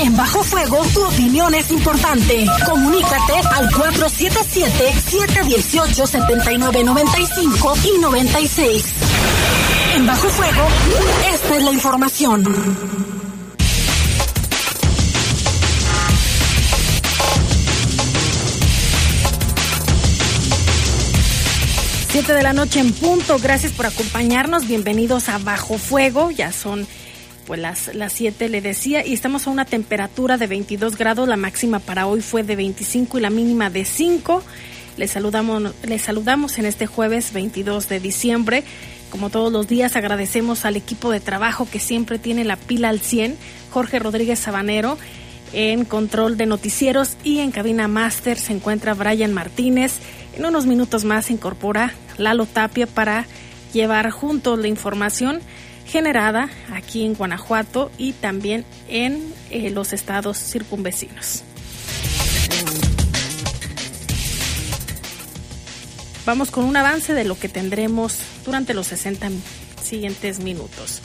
En Bajo Fuego, tu opinión es importante. Comunícate al 477-718-7995 y 96. En Bajo Fuego, esta es la información. Siete de la noche en punto. Gracias por acompañarnos. Bienvenidos a Bajo Fuego. Ya son pues las, las 7 le decía y estamos a una temperatura de 22 grados. La máxima para hoy fue de 25 y la mínima de 5. Les saludamos, les saludamos en este jueves 22 de diciembre. Como todos los días agradecemos al equipo de trabajo que siempre tiene la pila al 100. Jorge Rodríguez Sabanero en control de noticieros y en cabina máster se encuentra Brian Martínez. En unos minutos más se incorpora Lalo Tapia para llevar juntos la información generada aquí en Guanajuato y también en eh, los estados circunvecinos. Vamos con un avance de lo que tendremos durante los 60 siguientes minutos.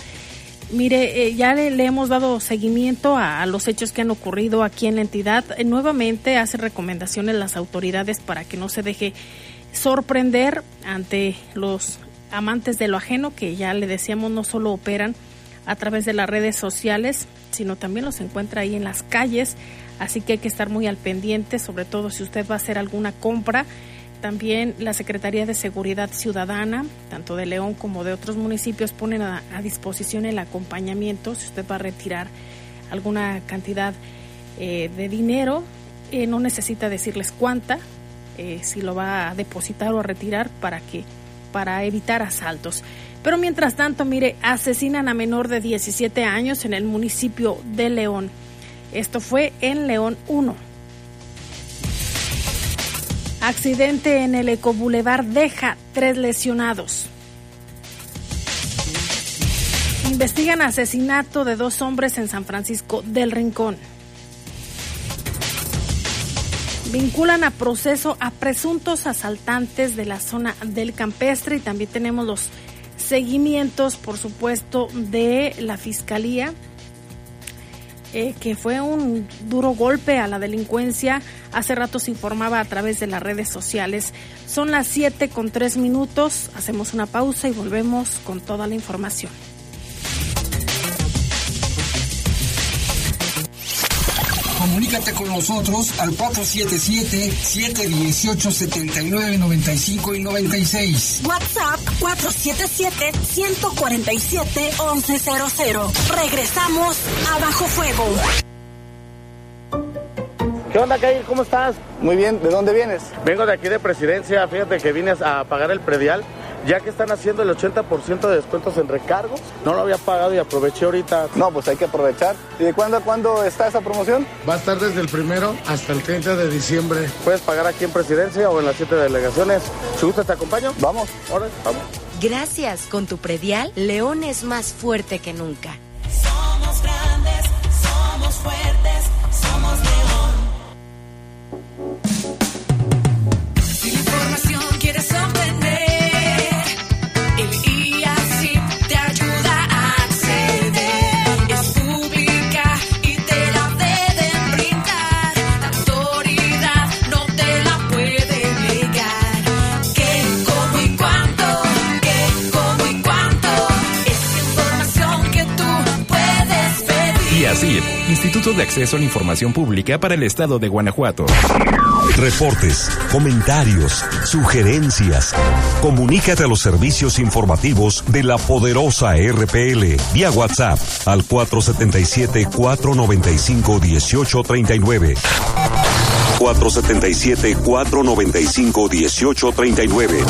Mire, eh, ya le, hemos dado seguimiento a, los hechos que han ocurrido aquí en la entidad. Eh, nuevamente hace recomendaciones las autoridades para que no se deje sorprender ante los amantes de lo ajeno, que ya le decíamos no solo operan a través de las redes sociales, sino también los encuentra ahí en las calles. Así que hay que estar muy al pendiente, sobre todo si usted va a hacer alguna compra también la Secretaría de Seguridad Ciudadana, tanto de León como de otros municipios, ponen a, disposición el acompañamiento si usted va a retirar alguna cantidad eh, de dinero. Eh, no necesita decirles cuánta, eh, si lo va a depositar o a retirar para que para evitar asaltos. Pero mientras tanto, mire, asesinan a menor de 17 años en el municipio de León. Esto fue en León 1. Accidente en el Ecoboulevard deja tres lesionados. Investigan asesinato de dos hombres en San Francisco del Rincón. Vinculan a proceso a presuntos asaltantes de la zona del campestre y también tenemos los seguimientos, por supuesto, de la Fiscalía eh, que fue un duro golpe a la delincuencia. Hace rato se informaba a través de las redes sociales. Son las 7 con 3 minutos. Hacemos una pausa y volvemos con toda la información. Comunícate con nosotros al 477-718-7995 y 96. WhatsApp 477-147-1100. Regresamos a Bajo Fuego. ¿Qué onda, Kair? ¿Cómo estás? Muy bien, ¿de dónde vienes? Vengo de aquí de Presidencia, fíjate que vine a pagar el predial ya que están haciendo el 80% de descuentos en recargos. No lo había pagado y aproveché ahorita. No, pues hay que aprovechar. ¿Y de cuándo a cuándo está esa promoción? Va a estar desde el primero hasta el 30 de diciembre. Puedes pagar aquí en Presidencia o en las siete delegaciones. Si gusta, te acompaño. Vamos. Ahora, vamos. Gracias. Con tu predial, León es más fuerte que nunca. Instituto de Acceso a la Información Pública para el Estado de Guanajuato. Reportes, comentarios, sugerencias. Comunícate a los servicios informativos de la poderosa RPL vía WhatsApp al 477-495-1839. 477-495-1839.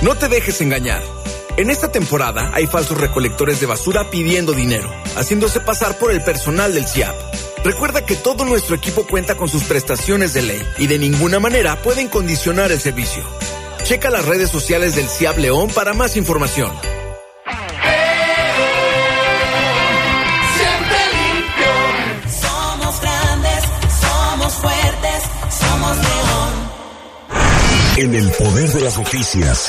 No te dejes engañar. En esta temporada hay falsos recolectores de basura pidiendo dinero, haciéndose pasar por el personal del CIAP. Recuerda que todo nuestro equipo cuenta con sus prestaciones de ley y de ninguna manera pueden condicionar el servicio. Checa las redes sociales del CIAP León para más información. Siempre limpio. Somos grandes, somos fuertes, somos león. En el poder de las noticias.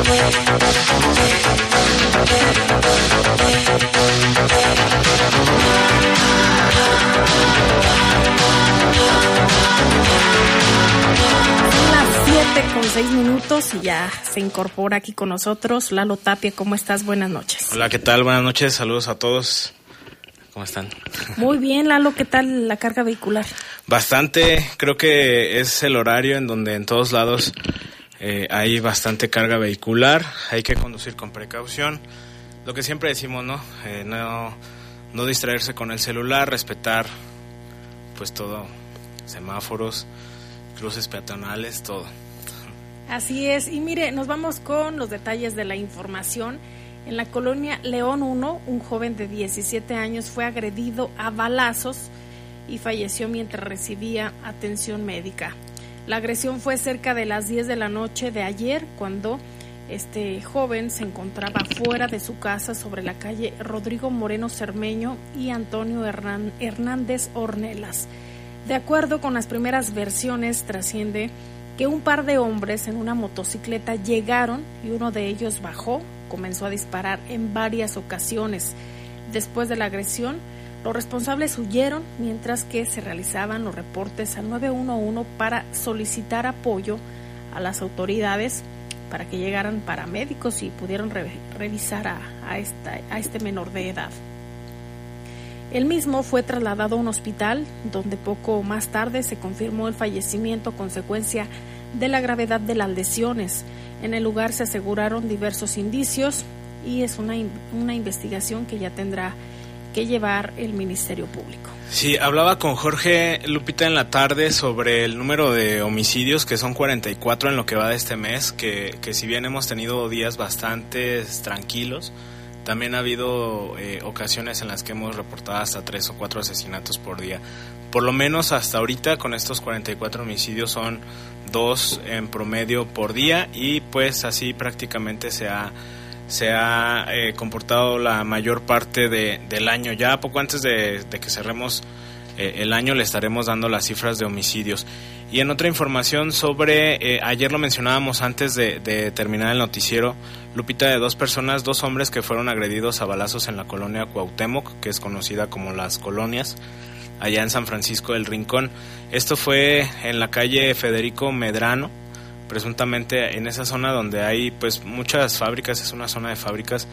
Son las 7 con 6 minutos y ya se incorpora aquí con nosotros Lalo Tapia. ¿Cómo estás? Buenas noches. Hola, ¿qué tal? Buenas noches, saludos a todos. ¿Cómo están? Muy bien, Lalo. ¿Qué tal la carga vehicular? Bastante, creo que es el horario en donde en todos lados eh, hay bastante carga vehicular, hay que conducir con precaución. Lo que siempre decimos, ¿no? Eh, no, no distraerse con el celular, respetar pues todo, semáforos, cruces peatonales, todo. Así es. Y mire, nos vamos con los detalles de la información. En la colonia León 1, un joven de 17 años fue agredido a balazos y falleció mientras recibía atención médica. La agresión fue cerca de las 10 de la noche de ayer cuando este joven se encontraba fuera de su casa sobre la calle Rodrigo Moreno Cermeño y Antonio Hernán- Hernández Ornelas. De acuerdo con las primeras versiones, trasciende que un par de hombres en una motocicleta llegaron y uno de ellos bajó, comenzó a disparar en varias ocasiones. Después de la agresión, los responsables huyeron mientras que se realizaban los reportes al 911 para solicitar apoyo a las autoridades para que llegaran paramédicos y pudieran re- revisar a, este menor de edad. El mismo fue trasladado a un hospital donde poco más tarde se confirmó el fallecimiento consecuencia de la gravedad de las lesiones. En el lugar se aseguraron diversos indicios y es una investigación que ya tendrá que llevar el Ministerio Público. Sí, hablaba con Jorge Lupita en la tarde sobre el número de homicidios, que son 44 en lo que va de este mes, que, que si bien hemos tenido días bastante tranquilos, también ha habido eh, ocasiones en las que hemos reportado hasta tres o cuatro asesinatos por día. Por lo menos hasta ahorita con estos 44 homicidios son dos en promedio por día y pues así prácticamente se ha se ha eh, comportado la mayor parte de, del año. Ya poco antes de, de que cerremos eh, el año le estaremos dando las cifras de homicidios. Y en otra información sobre, eh, ayer lo mencionábamos antes de, terminar el noticiero, Lupita, de dos personas, dos hombres que fueron agredidos a balazos en la colonia Cuauhtémoc, que es conocida como Las Colonias, allá en San Francisco del Rincón. Esto fue en la calle Federico Medrano, presuntamente en esa zona donde hay pues muchas fábricas, es una zona de fábricas,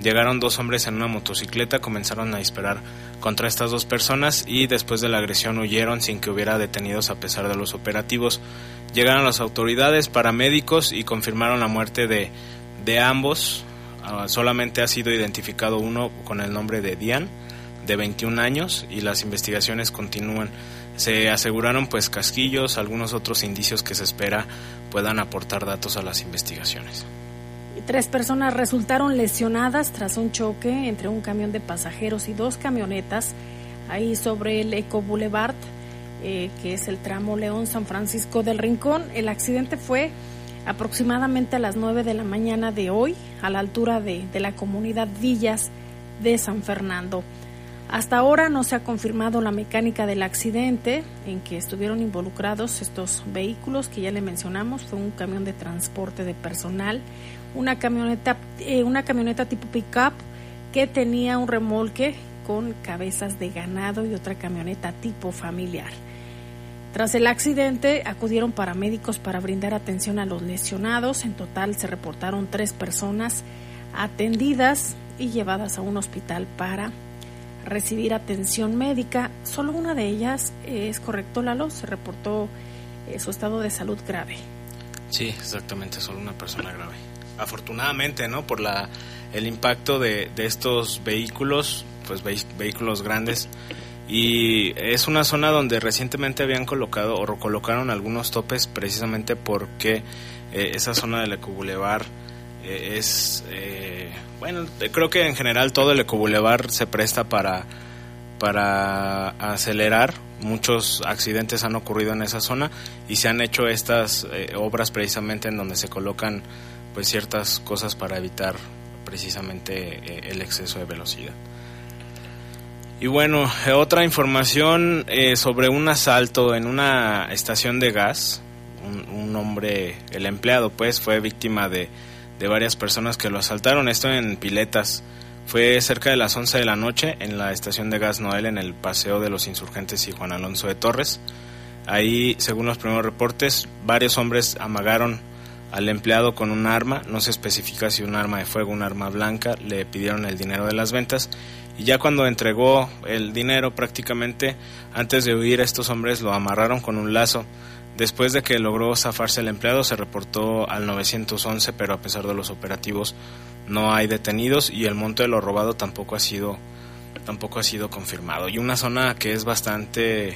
llegaron dos hombres en una motocicleta, comenzaron a disparar contra estas dos personas y después de la agresión huyeron sin que hubiera detenidos a pesar de los operativos. Llegaron las autoridades, paramédicos y confirmaron la muerte de, de ambos. Ah, solamente ha sido identificado uno con el nombre de Dian, de 21 años, y las investigaciones continúan. Se aseguraron pues casquillos, algunos otros indicios que se espera puedan aportar datos a las investigaciones. Tres personas resultaron lesionadas tras un choque entre un camión de pasajeros y dos camionetas ahí sobre el Eco Boulevard, eh, que es el tramo León San Francisco del Rincón. El accidente fue aproximadamente a las 9 de la mañana de hoy, a la altura de, de la comunidad Villas de San Fernando. Hasta ahora no se ha confirmado la mecánica del accidente en que estuvieron involucrados estos vehículos que ya le mencionamos. Fue un camión de transporte de personal, una camioneta, eh, una camioneta tipo pickup que tenía un remolque con cabezas de ganado y otra camioneta tipo familiar. Tras el accidente acudieron paramédicos para brindar atención a los lesionados. En total se reportaron tres personas atendidas y llevadas a un hospital para recibir atención médica. Solo una de ellas, es correcto, Lalo, se reportó eh, su estado de salud grave. Sí, exactamente, solo una persona grave. Afortunadamente, ¿no? Por la, el impacto de, de estos vehículos, pues vehículos grandes. Y es una zona donde recientemente habían colocado o colocaron algunos topes precisamente porque eh, esa zona del Eco Boulevard eh, es eh, bueno creo que en general todo el ecobulevar se presta para para acelerar. Muchos accidentes han ocurrido en esa zona y se han hecho estas eh, obras precisamente en donde se colocan pues ciertas cosas para evitar precisamente el exceso de velocidad. Y bueno otra información sobre un asalto en una estación de gas. Un hombre el empleado pues fue víctima de de varias personas que lo asaltaron. Esto en Piletas. Fue cerca de las 11 de la noche en la estación de gas Noel en el Paseo de los Insurgentes y Juan Alonso de Torres. Ahí, según los primeros reportes, varios hombres amagaron al empleado con un arma, no se especifica si un arma de fuego, un arma blanca, le pidieron el dinero de las ventas y ya cuando entregó el dinero prácticamente antes de huir estos hombres lo amarraron con un lazo Después de que logró zafarse el empleado, se reportó al 911, pero a pesar de los operativos no hay detenidos y el monto de lo robado tampoco ha sido tampoco ha sido confirmado. Y una zona que es bastante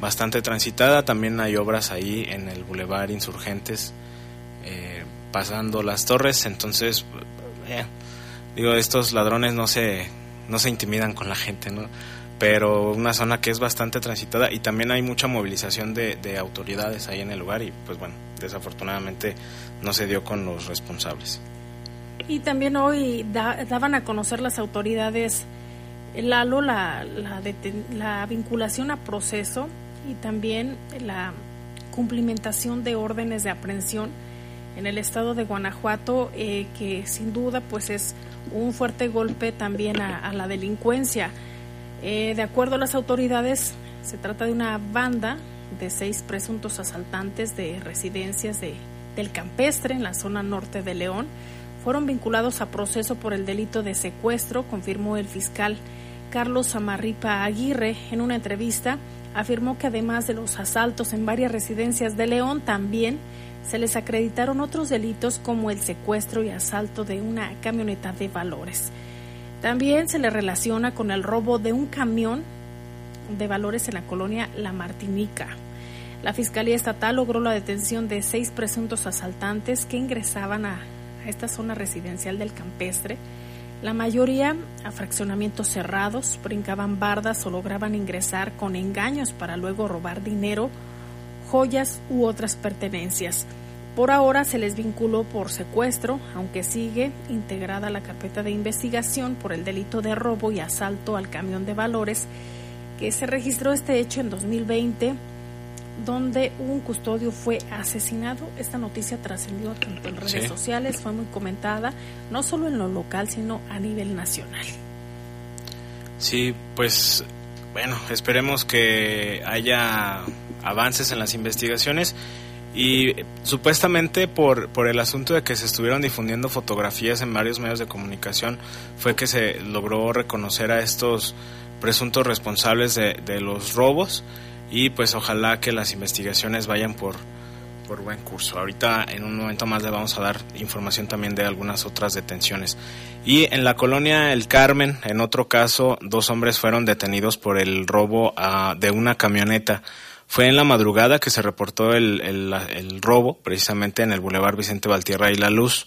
bastante transitada, también hay obras ahí en el Boulevard Insurgentes eh, pasando las torres, entonces eh, digo estos ladrones no se no se intimidan con la gente, ¿no? Pero una zona que es bastante transitada y también hay mucha movilización de, autoridades ahí en el lugar y pues bueno, desafortunadamente no se dio con los responsables. Y también hoy daban a conocer las autoridades, Lalo, la, la, la vinculación a proceso y también la cumplimentación de órdenes de aprehensión en el estado de Guanajuato, eh, que sin duda pues es un fuerte golpe también a la delincuencia. Eh, de acuerdo a las autoridades, se trata de una banda de seis presuntos asaltantes de residencias de, del campestre en la zona norte de León. Fueron vinculados a proceso por el delito de secuestro, confirmó el fiscal Carlos Amarripa Aguirre en una entrevista. Afirmó que además de los asaltos en varias residencias de León, también se les acreditaron otros delitos como el secuestro y asalto de una camioneta de valores. También se le relaciona con el robo de un camión de valores en la colonia La Martinica. La Fiscalía Estatal logró la detención de seis presuntos asaltantes que ingresaban a, esta zona residencial del campestre. La mayoría a fraccionamientos cerrados, brincaban bardas o lograban ingresar con engaños para luego robar dinero, joyas u otras pertenencias. Por ahora se les vinculó por secuestro, aunque sigue integrada la carpeta de investigación por el delito de robo y asalto al camión de valores, que se registró este hecho en 2020, donde un custodio fue asesinado. Esta noticia trascendió tanto en redes sociales, fue muy comentada, no solo en lo local, sino a nivel nacional. Sí, pues bueno, esperemos que haya avances en las investigaciones y supuestamente por, por el asunto de que se estuvieron difundiendo fotografías en varios medios de comunicación fue que se logró reconocer a estos presuntos responsables de, de los robos y pues ojalá que las investigaciones vayan por, por buen curso. Ahorita en un momento más le vamos a dar información también de algunas otras detenciones. Y en la colonia El Carmen, en otro caso, dos hombres fueron detenidos por el robo a, de una camioneta. Fue en la madrugada que se reportó el, el, robo, precisamente en el Boulevard Vicente Valtierra y La Luz.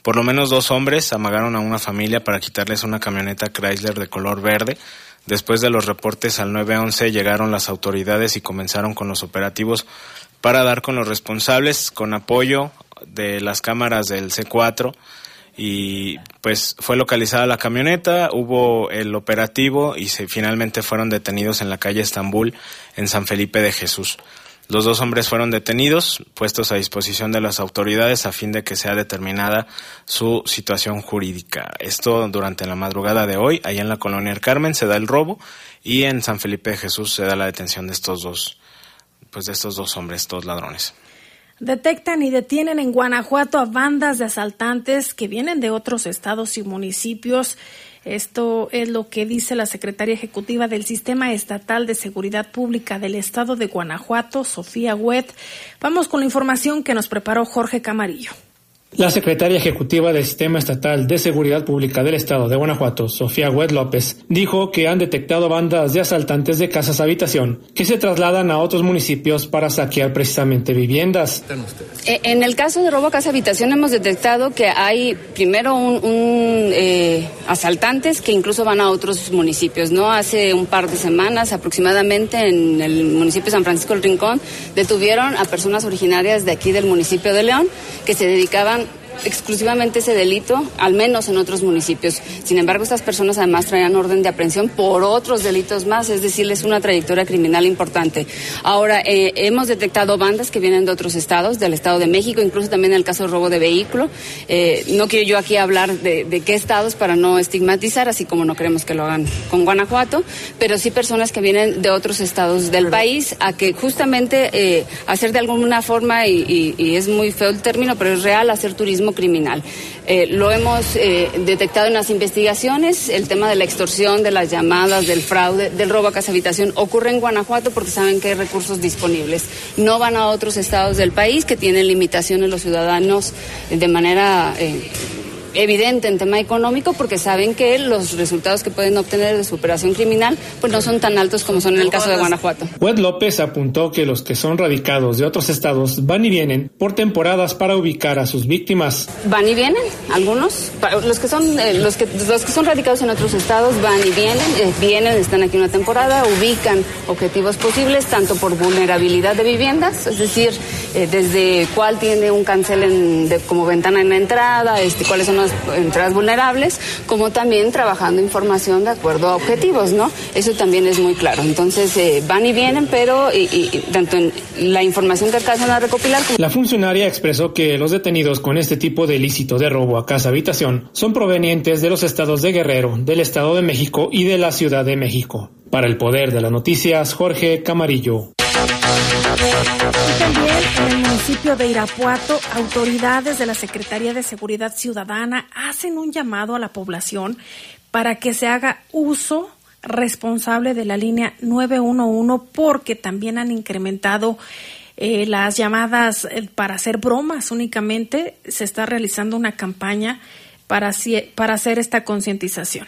Por lo menos dos hombres amagaron a una familia para quitarles una camioneta Chrysler de color verde. Después de los reportes al 911 llegaron las autoridades y comenzaron con los operativos para dar con los responsables, con apoyo de las cámaras del C4 y pues fue localizada la camioneta, hubo el operativo y se finalmente fueron detenidos en la calle Estambul en San Felipe de Jesús. Los dos hombres fueron detenidos, puestos a disposición de las autoridades a fin de que sea determinada su situación jurídica. Esto durante la madrugada de hoy, allá en la colonia El Carmen se da el robo y en San Felipe de Jesús se da la detención de estos dos, pues de estos dos hombres, dos ladrones. Detectan y detienen en Guanajuato a bandas de asaltantes que vienen de otros estados y municipios. Esto es lo que dice la secretaria ejecutiva del Sistema Estatal de Seguridad Pública del Estado de Guanajuato, Sofía Huet. Vamos con la información que nos preparó Jorge Camarillo. La secretaria ejecutiva del Sistema Estatal de Seguridad Pública del Estado de Guanajuato, Sofía Huet López, dijo que han detectado bandas de asaltantes de casas habitación que se trasladan a otros municipios para saquear precisamente viviendas. Eh, en el caso de robo a casa habitación hemos detectado que hay primero un, eh, asaltantes que incluso van a otros municipios. No hace un par de semanas aproximadamente en el municipio de San Francisco del Rincón detuvieron a personas originarias de aquí del municipio de León que se dedicaban exclusivamente ese delito, al menos en otros municipios. Sin embargo, estas personas además traían orden de aprehensión por otros delitos más, es decir, es una trayectoria criminal importante. Ahora, eh, hemos detectado bandas que vienen de otros estados, del Estado de México, incluso también en el caso de robo de vehículo. Eh, no quiero yo aquí hablar de, qué estados para no estigmatizar, así como no queremos que lo hagan con Guanajuato, pero sí personas que vienen de otros estados del país a que justamente eh, hacer de alguna forma, y es muy feo el término, pero es real, hacer turismo criminal. Eh, lo hemos eh, detectado en las investigaciones, el tema de la extorsión, de las llamadas, del fraude, del robo a casa habitación ocurre en Guanajuato porque saben que hay recursos disponibles. No van a otros estados del país que tienen limitaciones los ciudadanos de manera eh, evidente en tema económico porque saben que los resultados que pueden obtener de su operación criminal pues no son tan altos como son en el caso de Guanajuato. Wed López apuntó que los que son radicados de otros estados van y vienen por temporadas para ubicar a sus víctimas. Van y vienen, algunos, los que son eh, los que los que son radicados en otros estados van y vienen, eh, vienen, están aquí una temporada, ubican objetivos posibles tanto por vulnerabilidad de viviendas, es decir, eh, desde cuál tiene un cancel en, como ventana en la entrada, este, cuáles son entradas vulnerables, como también trabajando información de acuerdo a objetivos, ¿no? Eso también es muy claro. Entonces eh, van y vienen, pero tanto en la información que alcanzan a recopilar. La funcionaria expresó que los detenidos con este tipo de ilícito de robo a casa habitación son provenientes de los estados de Guerrero, del Estado de México y de la Ciudad de México. Para el Poder de las Noticias, Jorge Camarillo. Y también en el municipio de Irapuato, autoridades de la Secretaría de Seguridad Ciudadana hacen un llamado a la población para que se haga uso responsable de la línea 911 porque también han incrementado eh, las llamadas eh, para hacer bromas únicamente. Se está realizando una campaña para, para hacer esta concientización.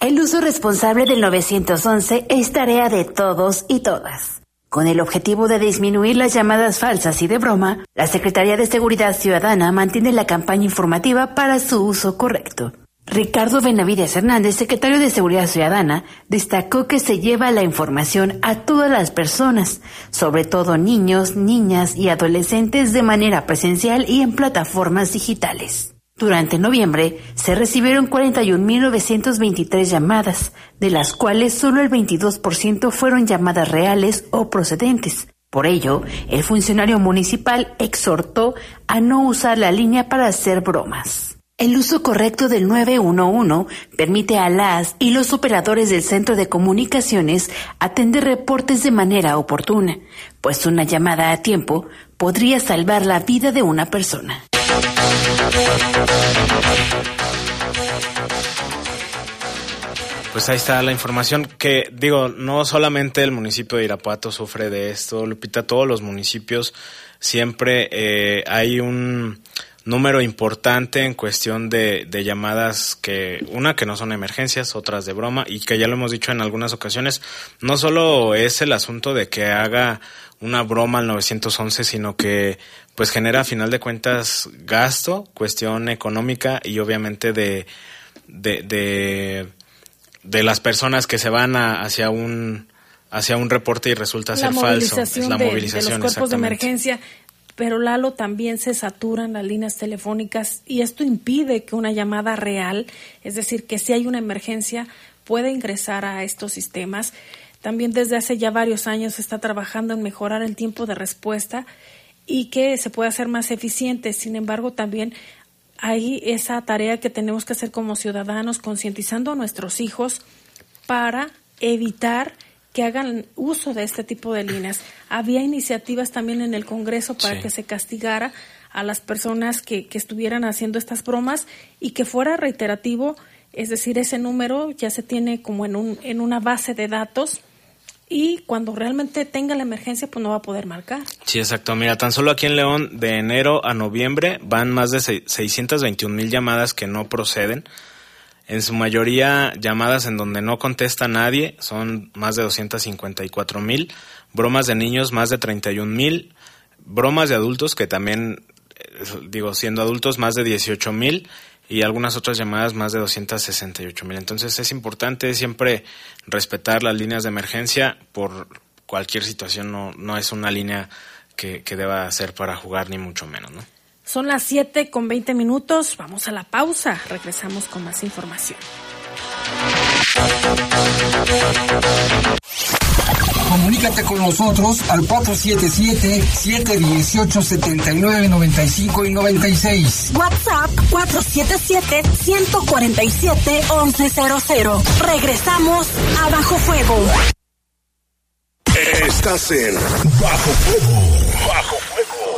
El uso responsable del 911 es tarea de todos y todas. Con el objetivo de disminuir las llamadas falsas y de broma, la Secretaría de Seguridad Ciudadana mantiene la campaña informativa para su uso correcto. Ricardo Benavides Hernández, secretario de Seguridad Ciudadana, destacó que se lleva la información a todas las personas, sobre todo niños, niñas y adolescentes de manera presencial y en plataformas digitales. Durante noviembre se recibieron 41.923 llamadas, de las cuales solo el 22% fueron llamadas reales o procedentes. Por ello, el funcionario municipal exhortó a no usar la línea para hacer bromas. El uso correcto del 911 permite a las y los operadores del centro de comunicaciones atender reportes de manera oportuna, pues una llamada a tiempo podría salvar la vida de una persona. Pues ahí está la información que digo, no solamente el municipio de Irapuato sufre de esto, Lupita, todos los municipios siempre eh, hay un número importante en cuestión de, de, llamadas que, una que no son emergencias, otras de broma, y que ya lo hemos dicho en algunas ocasiones, no solo es el asunto de que haga una broma al 911, sino que pues genera a final de cuentas gasto, cuestión económica y obviamente de, de, de, las personas que se van hacia un hacia un reporte y resulta ser falso. Es la movilización de los cuerpos de emergencia pero Lalo también se saturan las líneas telefónicas y esto impide que una llamada real, es decir, que si hay una emergencia, pueda ingresar a estos sistemas. También desde hace ya varios años se está trabajando en mejorar el tiempo de respuesta y que se pueda hacer más eficiente. Sin embargo, también hay esa tarea que tenemos que hacer como ciudadanos, concientizando a nuestros hijos para evitar que hagan uso de este tipo de líneas. Había iniciativas también en el Congreso para Sí. que se castigara a las personas que, que estuvieran haciendo estas bromas y que fuera reiterativo, es decir, ese número ya se tiene como en, un, en una base de datos y cuando realmente tenga la emergencia pues no va a poder marcar. Sí, exacto. Mira, tan solo aquí en León, de enero a noviembre, van más de se- 621 mil llamadas que no proceden. En su mayoría, llamadas en donde no contesta nadie, son más de 254 mil. Bromas de niños, más de 31 mil. Bromas de adultos, que también, eh, digo, siendo adultos, más de 18 mil. Y algunas otras llamadas, más de 268 mil. Entonces es importante siempre respetar las líneas de emergencia por cualquier situación. No, no es una línea que, que deba ser para jugar, ni mucho menos, ¿no? Son las 7 con 20 minutos, vamos a la pausa, regresamos con más información. Comunícate con nosotros al 477-718-7995 y 96. WhatsApp 477-147-1100. Regresamos a Bajo Fuego. Estás en Bajo Fuego. Bajo Fuego.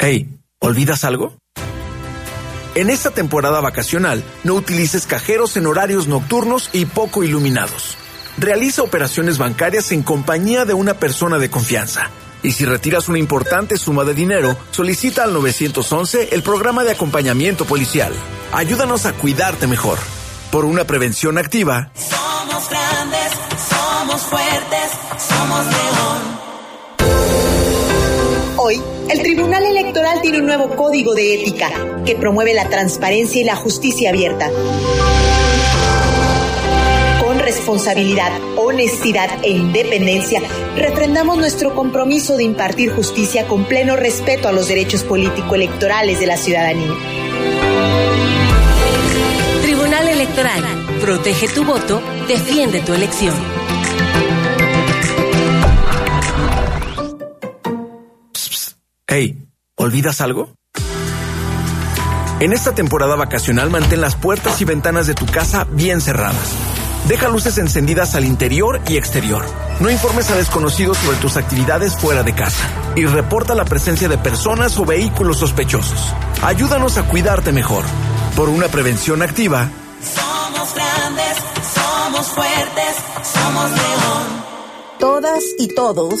Hey, ¿olvidas algo? En esta temporada vacacional, no utilices cajeros en horarios nocturnos y poco iluminados. Realiza operaciones bancarias en compañía de una persona de confianza. Y si retiras una importante suma de dinero, solicita al 911 el programa de acompañamiento policial. Ayúdanos a cuidarte mejor. Por una prevención activa, Somos grandes, somos fuertes, somos león. Hoy, el Tribunal Electoral tiene un nuevo código de ética que promueve la transparencia y la justicia abierta. Con responsabilidad, honestidad e independencia, refrendamos nuestro compromiso de impartir justicia con pleno respeto a los derechos político-electorales de la ciudadanía. Tribunal Electoral. Protege tu voto, defiende tu elección. Hey, ¿olvidas algo? En esta temporada vacacional mantén las puertas y ventanas de tu casa bien cerradas. Deja luces encendidas al interior y exterior. No informes a desconocidos sobre tus actividades fuera de casa. Y reporta la presencia de personas o vehículos sospechosos. Ayúdanos a cuidarte mejor. Por una prevención activa, Somos grandes, somos fuertes, somos león. Todas y todos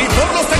las chatarras y por los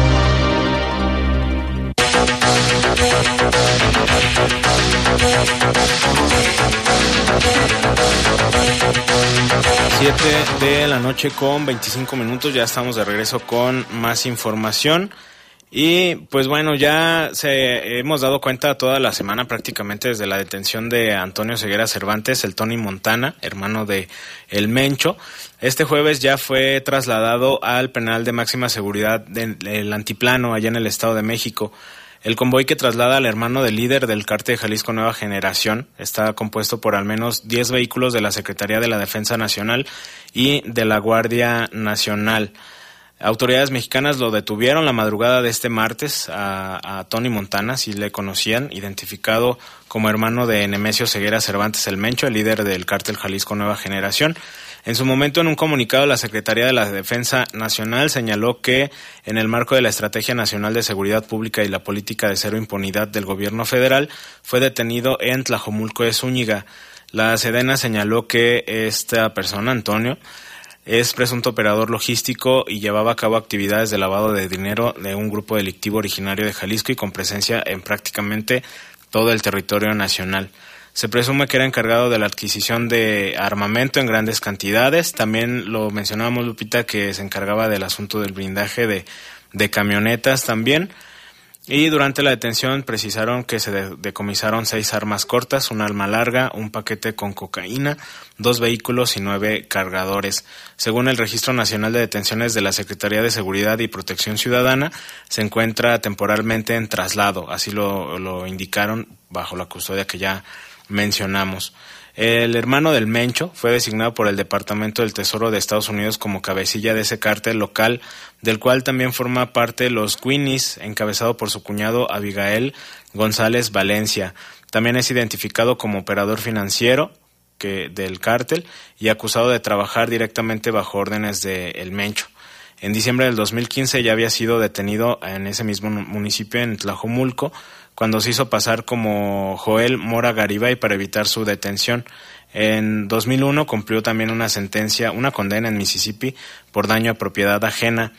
Siete de la noche con 25 minutos, ya estamos de regreso con más información. Y pues bueno, ya se hemos dado cuenta toda la semana prácticamente desde la detención de Antonio Ceguera Cervantes, el Tony Montana, hermano de El Mencho. Este jueves ya fue trasladado al penal de máxima seguridad del Antiplano, allá en el Estado de México. El convoy que traslada al hermano del líder del cártel Jalisco Nueva Generación está compuesto por al menos 10 vehículos de la Secretaría de la Defensa Nacional y de la Guardia Nacional. Autoridades mexicanas lo detuvieron la madrugada de este martes a, Tony Montana, si le conocían, identificado como hermano de Nemesio Ceguera Cervantes el Mencho, el líder del cártel Jalisco Nueva Generación. En su momento, en un comunicado, la Secretaría de la Defensa Nacional señaló que, en el marco de la Estrategia Nacional de Seguridad Pública y la Política de Cero Impunidad del Gobierno Federal, fue detenido en Tlajomulco de Zúñiga. La Sedena señaló que esta persona, Antonio, es presunto operador logístico y llevaba a cabo actividades de lavado de dinero de un grupo delictivo originario de Jalisco y con presencia en prácticamente todo el territorio nacional. Se presume que era encargado de la adquisición de armamento en grandes cantidades. También lo mencionábamos, Lupita, que se encargaba del asunto del blindaje de, de camionetas también. Y durante la detención precisaron que se decomisaron seis armas cortas, un arma larga, un paquete con cocaína, dos vehículos y nueve cargadores. Según el Registro Nacional de Detenciones de la Secretaría de Seguridad y Protección Ciudadana, se encuentra temporalmente en traslado, así lo, lo indicaron bajo la custodia que ya mencionamos. El hermano del Mencho fue designado por el Departamento del Tesoro de Estados Unidos como cabecilla de ese cártel local, del cual también forma parte los Queenies, encabezado por su cuñado Abigail González Valencia. También es identificado como operador financiero del cártel y acusado de trabajar directamente bajo órdenes de El Mencho. En diciembre del 2015 ya había sido detenido en ese mismo municipio, en Tlajomulco, cuando se hizo pasar como Joel Mora Garibay para evitar su detención. En 2001 cumplió también una sentencia, una condena en Mississippi por daño a propiedad ajena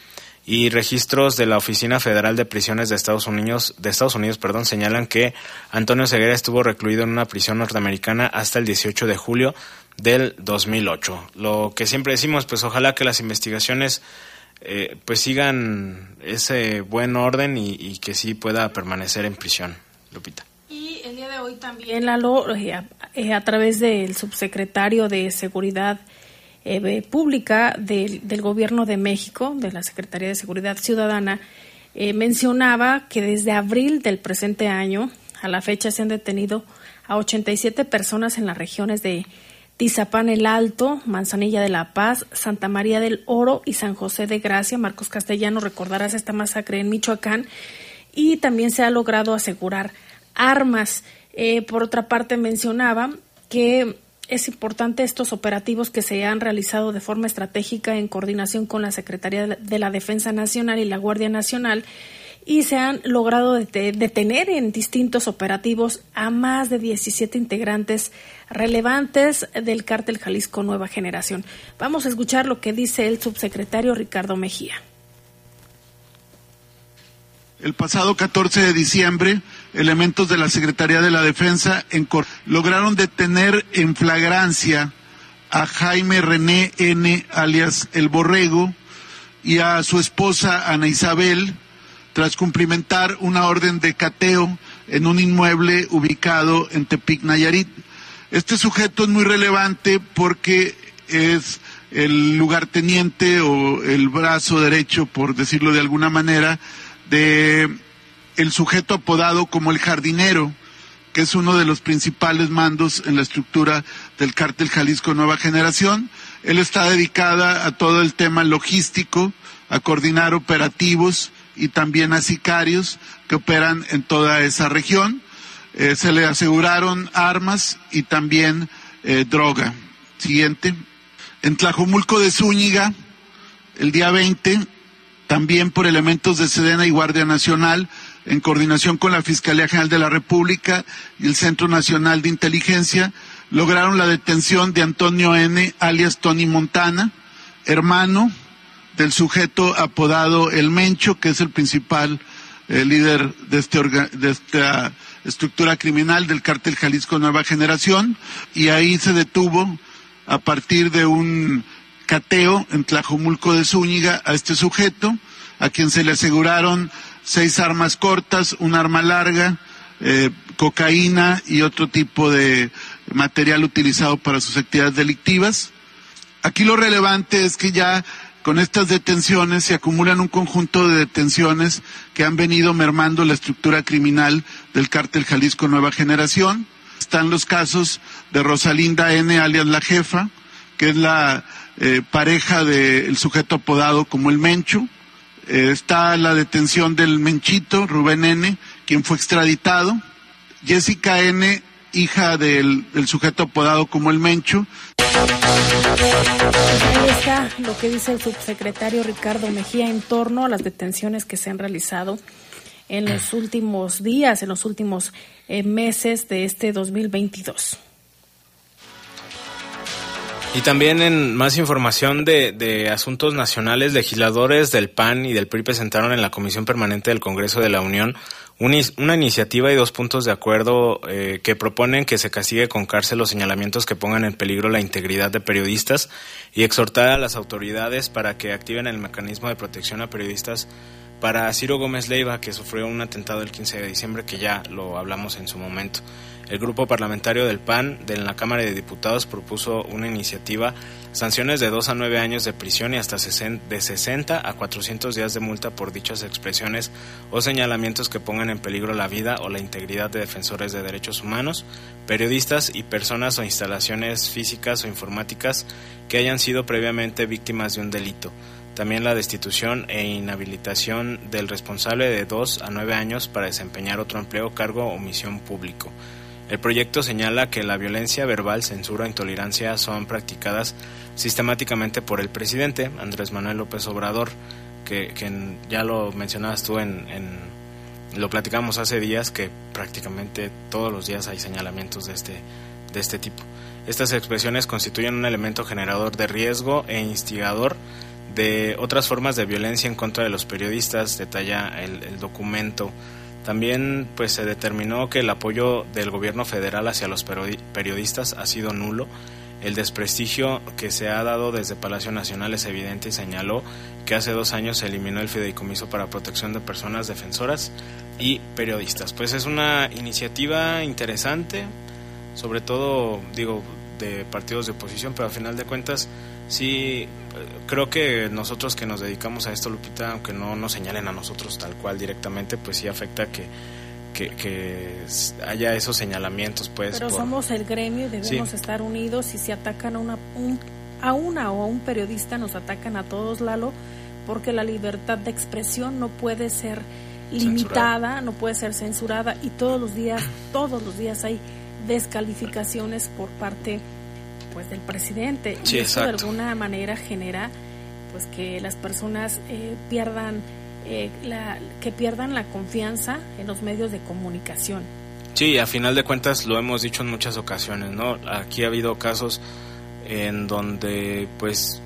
y registros de la Oficina Federal de Prisiones de Estados Unidos, de Estados Unidos, perdón, señalan que Antonio Ceguera estuvo recluido en una prisión norteamericana hasta el 18 de julio del 2008. Lo que siempre decimos, pues ojalá que las investigaciones eh, pues sigan ese buen orden y, que sí pueda permanecer en prisión, Lupita. Y el día de hoy también, Lalo, eh, eh, a, través del subsecretario de Seguridad Pública del, del, Gobierno de México, de la Secretaría de Seguridad Ciudadana, mencionaba que desde abril del presente año a la fecha se han detenido a 87 personas en las regiones de Tizapán el Alto, Manzanilla de la Paz, Santa María del Oro y San José de Gracia. Marcos Castellano, recordarás esta masacre en Michoacán. Y también se ha logrado asegurar armas. Eh, por otra parte, mencionaba que es importante estos operativos que se han realizado de forma estratégica en coordinación con la Secretaría de la Defensa Nacional y la Guardia Nacional y se han logrado detener en distintos operativos a más de 17 integrantes relevantes del cártel Jalisco Nueva Generación. Vamos a escuchar lo que dice el subsecretario Ricardo Mejía. El pasado 14 de diciembre, elementos de la Secretaría de la Defensa lograron detener en flagrancia a Jaime René N., alias El Borrego, y a su esposa Ana Isabel, tras cumplimentar una orden de cateo en un inmueble ubicado en Tepic, Nayarit. Este sujeto es muy relevante porque es el lugarteniente o el brazo derecho, por decirlo de alguna manera, de el sujeto apodado como el jardinero, que es uno de los principales mandos en la estructura del cártel Jalisco Nueva Generación. Él está dedicada a todo el tema logístico, a coordinar operativos, y también a sicarios que operan en toda esa región. Eh, se le aseguraron armas y también eh, droga. Siguiente. En Tlajomulco de Zúñiga, El día 20, también por elementos de Sedena y Guardia Nacional, en coordinación con la Fiscalía General de la República y el Centro Nacional de Inteligencia, lograron la detención de Antonio N., alias Tony Montana, hermano del sujeto apodado El Mencho, que es el principal eh, líder de, este esta estructura criminal del cártel Jalisco Nueva Generación, y ahí se detuvo a partir de un cateo en Tlajomulco de Zúñiga a este sujeto, a quien se le aseguraron seis armas cortas, un arma larga, eh, cocaína y otro tipo de material utilizado para sus actividades delictivas. Aquí lo relevante es que ya con estas detenciones se acumulan un conjunto de detenciones que han venido mermando la estructura criminal del cártel Jalisco Nueva Generación. Están los casos de Rosalinda N, alias la jefa, que es la eh, pareja del sujeto apodado como el Mencho. Eh, está la detención del Menchito, Rubén N, quien fue extraditado. Jessica N, hija del, del sujeto apodado como el Mencho. Ahí está lo que dice el subsecretario Ricardo Mejía en torno a las detenciones que se han realizado en los últimos días, en los últimos eh, meses de este 2022. Y también en más información de, de, asuntos nacionales, legisladores del PAN y del PRI presentaron en la Comisión Permanente del Congreso de la Unión una iniciativa y dos puntos de acuerdo eh, que proponen que se castigue con cárcel los señalamientos que pongan en peligro la integridad de periodistas y exhortar a las autoridades para que activen el mecanismo de protección a periodistas para Ciro Gómez Leiva, que sufrió un atentado el 15 de diciembre, que ya lo hablamos en su momento. El grupo parlamentario del PAN de la Cámara de Diputados propuso una iniciativa, sanciones de 2 a 9 años de prisión y hasta de 60 a 400 días de multa por dichas expresiones o señalamientos que pongan en peligro la vida o la integridad de defensores de derechos humanos, periodistas y personas o instalaciones físicas o informáticas que hayan sido previamente víctimas de un delito también la destitución e inhabilitación del responsable de dos a nueve años para desempeñar otro empleo, cargo o misión público. El proyecto señala que la violencia verbal, censura e intolerancia son practicadas sistemáticamente por el presidente Andrés Manuel López Obrador, que, ya lo mencionabas tú en, lo platicamos hace días que prácticamente todos los días hay señalamientos de este de este tipo. Estas expresiones constituyen un elemento generador de riesgo e instigador de otras formas de violencia en contra de los periodistas, detalla el, documento. También pues se determinó que el apoyo del gobierno federal hacia los periodistas ha sido nulo. El desprestigio que se ha dado desde Palacio Nacional es evidente y señaló que hace dos años se eliminó el fideicomiso para protección de personas defensoras y periodistas. Pues es una iniciativa interesante, sobre todo, digo, de partidos de oposición, pero al final de cuentas sí creo que nosotros que nos dedicamos a esto, Lupita, aunque no nos señalen a nosotros tal cual directamente, pues sí afecta que, que, haya esos señalamientos. pues Pero somos el gremio y debemos estar unidos. y Si atacan a una, a una o a un periodista, nos atacan a todos, Lalo, porque la libertad de expresión no puede ser limitada, no puede ser censurada y todos los días, todos los días hay descalificaciones por parte pues del presidente y eso de alguna manera genera pues que las personas eh, pierdan eh, la, que pierdan la confianza en los medios de comunicación. Sí, a final de cuentas lo hemos dicho en muchas ocasiones, ¿no? Aquí ha habido casos en donde pues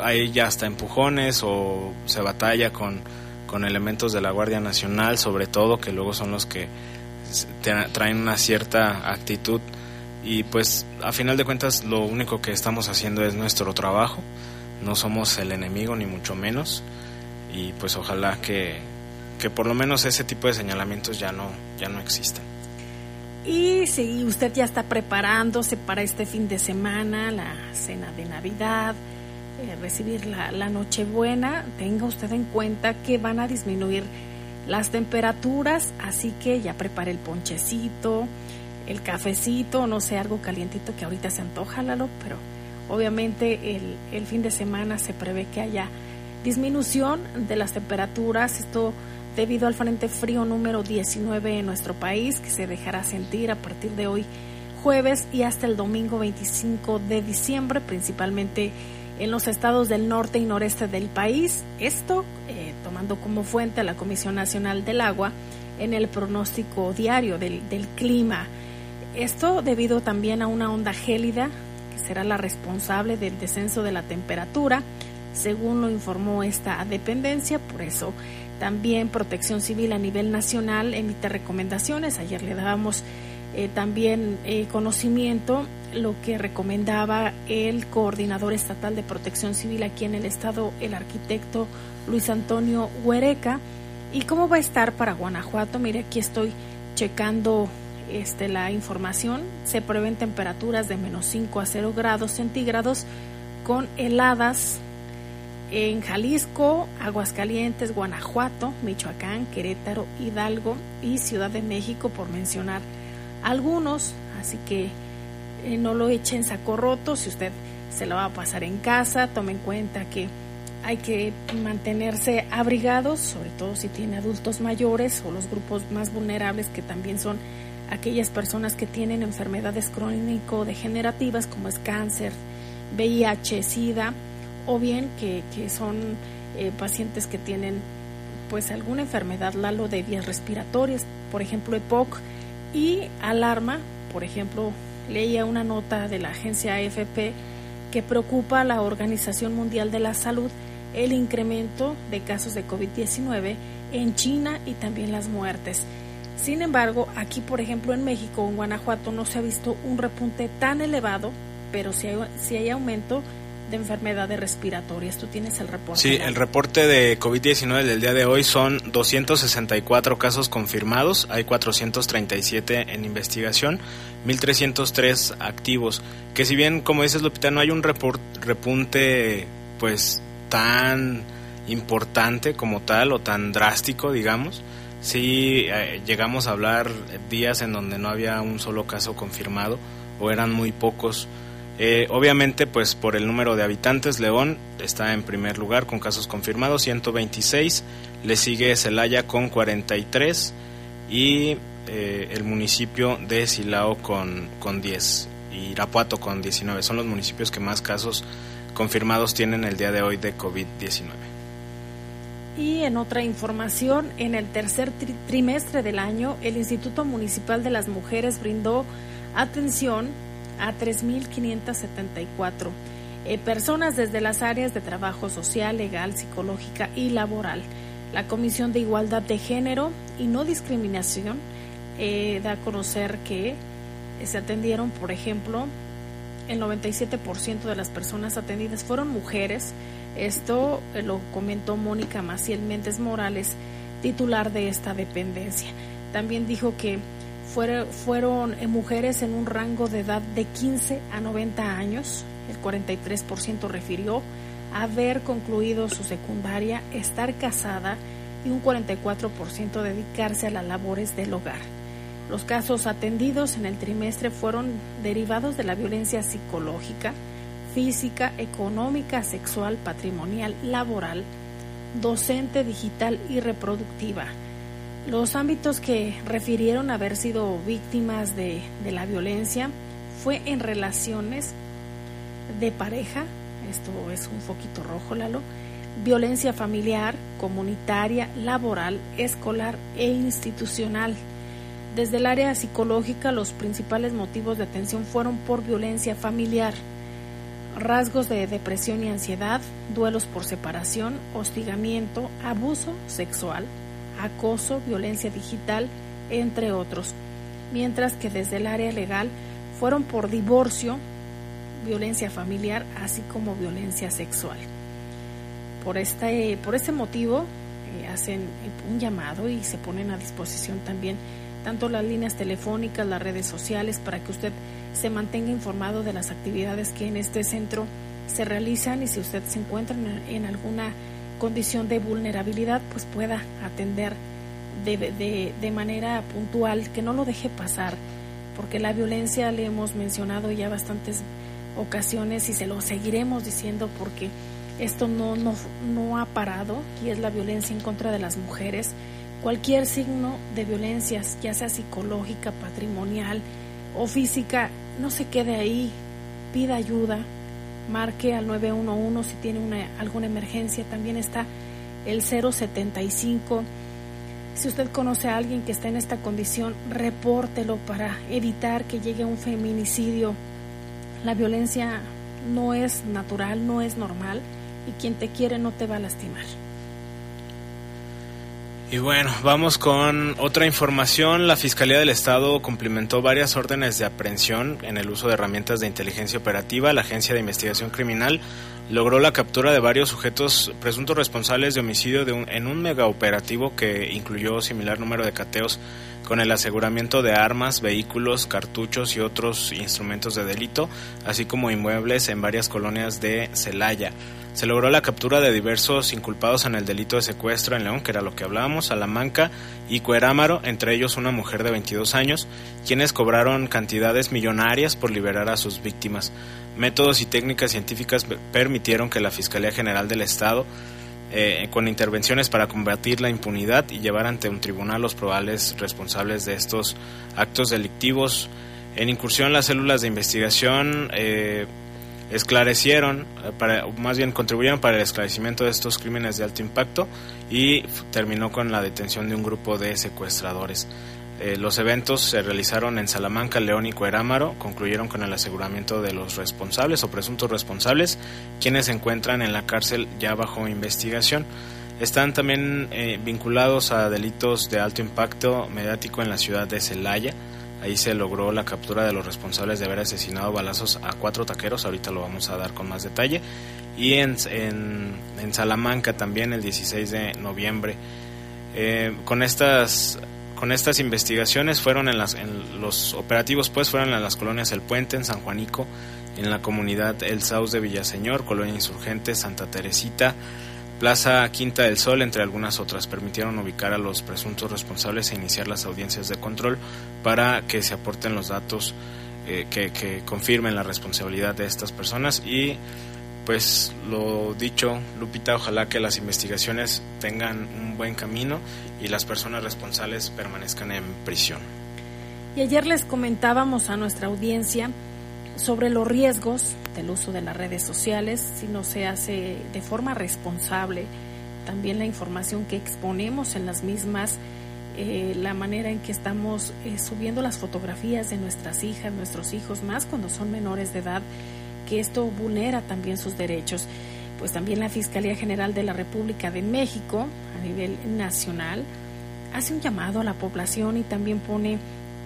hay ya hasta empujones o se batalla con, con elementos de la Guardia Nacional, sobre todo, que luego son los que traen una cierta actitud y pues a final de cuentas lo único que estamos haciendo es nuestro trabajo, no somos el enemigo ni mucho menos. Y pues ojalá que, que por lo menos ese tipo de señalamientos ya no, ya no existan. Y si usted ya está preparándose para este fin de semana, la cena de Navidad, eh, recibir la, la Nochebuena, tenga usted en cuenta que van a disminuir las temperaturas, así que ya prepare el ponchecito, el cafecito, no sé, algo calientito que ahorita se antoja, Lalo, pero obviamente el, el fin de semana se prevé que haya disminución de las temperaturas, esto debido al frente frío número 19 en nuestro país, que se dejará sentir a partir de hoy jueves y hasta el domingo 25 de diciembre, principalmente en los estados del norte y noreste del país. Esto eh, tomando como fuente a la Comisión Nacional del Agua en el pronóstico diario del, del clima. Esto debido también a una onda gélida que será la responsable del descenso de la temperatura, según lo informó esta dependencia. Por eso también Protección Civil a nivel nacional emite recomendaciones. Ayer le dábamos eh, también eh, conocimiento lo que recomendaba el coordinador estatal de protección civil aquí en el estado, el arquitecto Luis Antonio Huereca. ¿Y cómo va a estar para Guanajuato? Mire, aquí estoy checando este, la información. Se prevén temperaturas de menos 5 a 0 grados centígrados con heladas en Jalisco, Aguascalientes, Guanajuato, Michoacán, Querétaro, Hidalgo y Ciudad de México, por mencionar algunos, así que eh, no lo echen saco roto, si usted se lo va a pasar en casa, tome en cuenta que hay que mantenerse abrigados, sobre todo si tiene adultos mayores o los grupos más vulnerables que también son aquellas personas que tienen enfermedades crónico-degenerativas como es cáncer, VIH, SIDA o bien que, que son eh, pacientes que tienen pues alguna enfermedad lalo de vías respiratorias, por ejemplo EPOC, y alarma, por ejemplo, leía una nota de la agencia AFP que preocupa a la Organización Mundial de la Salud el incremento de casos de COVID-19 en China y también las muertes. Sin embargo, aquí, por ejemplo, en México, en Guanajuato, no se ha visto un repunte tan elevado, pero sí hay, sí hay aumento de enfermedades respiratorias. Tú tienes el reporte. Sí, el reporte de COVID-19 del día de hoy son 264 casos confirmados, hay 437 en investigación, 1.303 activos. Que si bien, como dices Lupita, no hay un repunte pues tan importante como tal o tan drástico, digamos, sí eh, llegamos a hablar días en donde no había un solo caso confirmado o eran muy pocos eh, obviamente, pues por el número de habitantes, León está en primer lugar con casos confirmados, 126. Le sigue Celaya con 43 y eh, el municipio de Silao con, con 10 y Irapuato con 19. Son los municipios que más casos confirmados tienen el día de hoy de COVID-19. Y en otra información, en el tercer trimestre del año, el Instituto Municipal de las Mujeres brindó atención a 3.574 eh, personas desde las áreas de trabajo social, legal, psicológica y laboral. La Comisión de Igualdad de Género y No Discriminación eh, da a conocer que se atendieron, por ejemplo, el 97% de las personas atendidas fueron mujeres. Esto eh, lo comentó Mónica Maciel Méndez Morales, titular de esta dependencia. También dijo que fueron, eh, mujeres en un rango de edad de 15 a 90 años. El 43% refirió haber concluido su secundaria, estar casada y un 44% dedicarse a las labores del hogar. Los casos atendidos en el trimestre fueron derivados de la violencia psicológica, física, económica, sexual, patrimonial, laboral, docente, digital y reproductiva. Los ámbitos que refirieron haber sido víctimas de, la violencia fue en relaciones de pareja, esto es un foquito rojo, Lalo, violencia familiar, comunitaria, laboral, escolar e institucional. Desde el área psicológica, los principales motivos de atención fueron por violencia familiar, rasgos de depresión y ansiedad, duelos por separación, hostigamiento, abuso sexual, acoso, violencia digital, entre otros, mientras que desde el área legal fueron por divorcio, violencia familiar, así como violencia sexual. Por este, por este motivo eh, hacen un llamado y se ponen a disposición también tanto las líneas telefónicas, las redes sociales, para que usted se mantenga informado de las actividades que en este centro se realizan y si usted se encuentra en alguna condición de vulnerabilidad, pues pueda atender de, manera puntual, que no lo deje pasar, porque la violencia le hemos mencionado ya bastantes ocasiones y se lo seguiremos diciendo porque esto no, no, no ha parado y es la violencia en contra de las mujeres. Cualquier signo de violencia, ya sea psicológica, patrimonial o física, no se quede ahí, pida ayuda, marque al 911 si tiene una, alguna emergencia. También está el 075. Si usted conoce a alguien que está en esta condición, repórtelo para evitar que llegue un feminicidio. La violencia no es natural, no es normal y quien te quiere no te va a lastimar. Y bueno, vamos con otra información. La Fiscalía del Estado cumplimentó varias órdenes de aprehensión en el uso de herramientas de inteligencia operativa. La Agencia de Investigación Criminal logró la captura de varios sujetos presuntos responsables de homicidio de un, en un megaoperativo que incluyó similar número de cateos con el aseguramiento de armas, vehículos, cartuchos y otros instrumentos de delito, así como inmuebles en varias colonias de Celaya. Se logró la captura de diversos inculpados en el delito de secuestro en León, que era lo que hablábamos, Salamanca y Cuerámaro, entre ellos una mujer de 22 años, quienes cobraron cantidades millonarias por liberar a sus víctimas. Métodos y técnicas científicas permitieron que la Fiscalía General del Estado, eh, con intervenciones para combatir la impunidad y llevar ante un tribunal los probables responsables de estos actos delictivos, en incursión las células de investigación eh, esclarecieron, eh, para, más bien contribuyeron para el esclarecimiento de estos crímenes de alto impacto y terminó con la detención de un grupo de secuestradores. Eh, los eventos se realizaron en Salamanca, León y Cuerámaro, concluyeron con el aseguramiento de los responsables o presuntos responsables, quienes se encuentran en la cárcel ya bajo investigación. Están también eh, vinculados a delitos de alto impacto mediático en la ciudad de Celaya, Ahí se logró la captura de los responsables de haber asesinado balazos a cuatro taqueros, ahorita lo vamos a dar con más detalle. Y en, en, Salamanca también el 16 de noviembre. Eh, con estas con estas investigaciones fueron en, las, en los operativos pues fueron en las colonias El Puente, en San Juanico, en la comunidad El Saus de Villaseñor, Colonia Insurgente, Santa Teresita, Plaza Quinta del Sol, entre algunas otras, permitieron ubicar a los presuntos responsables e iniciar las audiencias de control para que se aporten los datos eh, que, confirmen la responsabilidad de estas personas y pues lo dicho, Lupita, ojalá que las investigaciones tengan un buen camino y las personas responsables permanezcan en prisión. Y ayer les comentábamos a nuestra audiencia sobre los riesgos del uso de las redes sociales si no se hace de forma responsable. También la información que exponemos en las mismas, eh, la manera en que estamos eh, subiendo las fotografías de nuestras hijas, nuestros hijos, más cuando son menores de edad, que esto vulnera también sus derechos. Pues también la Fiscalía General de la República de México, a nivel nacional, hace un llamado a la población y también pone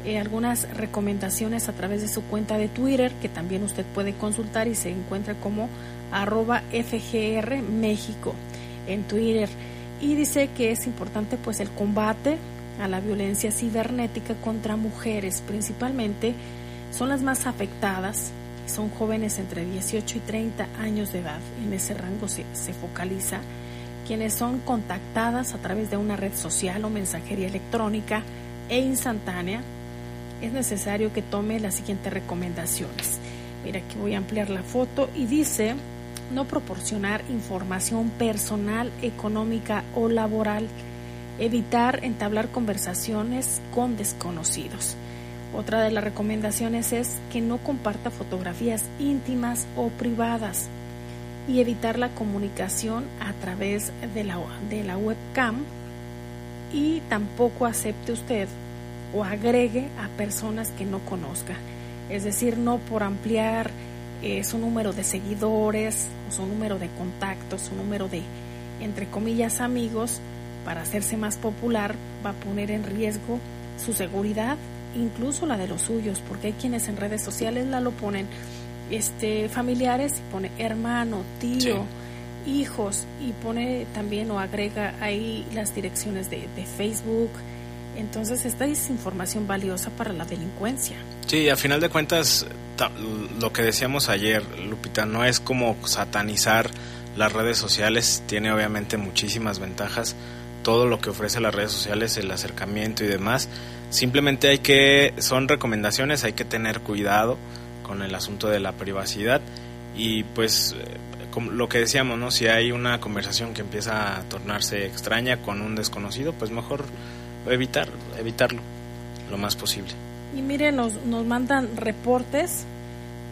eh, algunas recomendaciones a través de su cuenta de Twitter, que también usted puede consultar y se encuentra como arroba FGR México en Twitter. Y dice que es importante pues el combate a la violencia cibernética contra mujeres, principalmente son las más afectadas, son jóvenes entre 18 y 30 años de edad, en ese rango se, se focaliza, quienes son contactadas a través de una red social o mensajería electrónica e instantánea es necesario que tome las siguientes recomendaciones. Mira, aquí voy a ampliar la foto y dice no proporcionar información personal, económica o laboral, evitar entablar conversaciones con desconocidos. Otra de las recomendaciones es que no comparta fotografías íntimas o privadas y evitar la comunicación a través de la, de la webcam y tampoco acepte usted o agregue a personas que no conozca. Es decir, no por ampliar eh, su número de seguidores, o su número de contactos, su número de, entre comillas, amigos, para hacerse más popular, va a poner en riesgo su seguridad, incluso la de los suyos, porque hay quienes en redes sociales la lo ponen este familiares y pone hermano, tío, hijos y pone también o agrega ahí las direcciones de, de Facebook, entonces, esta es información valiosa para la delincuencia. Sí, a final de cuentas, lo que decíamos ayer, Lupita, no es como satanizar las redes sociales, tiene obviamente muchísimas ventajas, todo lo que ofrece las redes sociales, el acercamiento y demás. Simplemente hay que, son recomendaciones, hay que tener cuidado con el asunto de la privacidad y pues como lo que decíamos, ¿no? Si hay una conversación que empieza a tornarse extraña con un desconocido, pues mejor evitar, evitarlo lo más posible. Y mire, nos, nos mandan reportes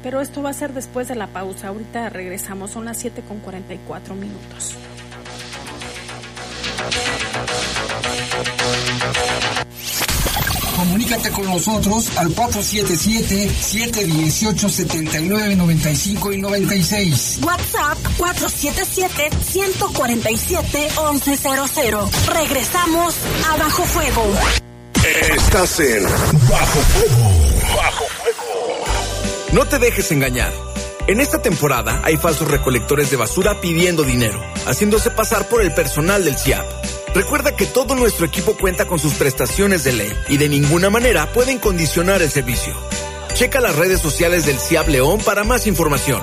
Pero esto va a ser después de la pausa. Ahorita regresamos, son las 7 con 44 minutos. Comunícate con nosotros al 477-718-7995 y 96. WhatsApp 477-147-1100. Regresamos a Bajo Fuego. Estás en Bajo Fuego. Bajo Fuego. No te dejes engañar. En esta temporada hay falsos recolectores de basura pidiendo dinero, haciéndose pasar por el personal del CIAP. Recuerda que todo nuestro equipo cuenta con sus prestaciones de ley y de ninguna manera pueden condicionar el servicio. Checa las redes sociales del CIAP León para más información.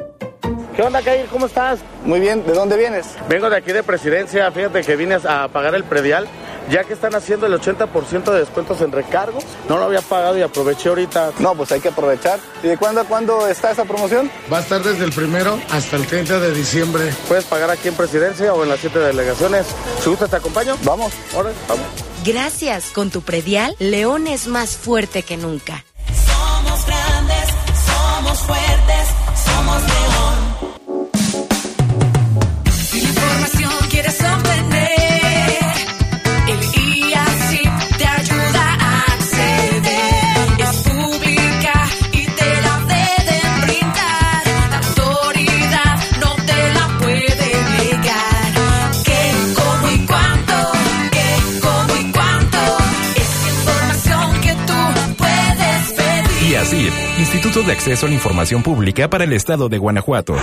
¿Qué onda, Kair? ¿Cómo estás? Muy bien, ¿de dónde vienes? Vengo de aquí de presidencia, fíjate que vine a pagar el predial, ya que están haciendo el 80% de descuentos en recargo. No lo había pagado y aproveché ahorita. No, pues hay que aprovechar. ¿Y de cuándo a cuándo está esa promoción? Va a estar desde el primero hasta el 30 de diciembre. Puedes pagar aquí en presidencia o en las siete delegaciones. Si gustas, te acompaño. Vamos. Ahora, vamos. Gracias, con tu predial, León es más fuerte que nunca. Somos grandes, somos fuertes, somos león. Instituto de Acceso a la Información Pública para el Estado de Guanajuato.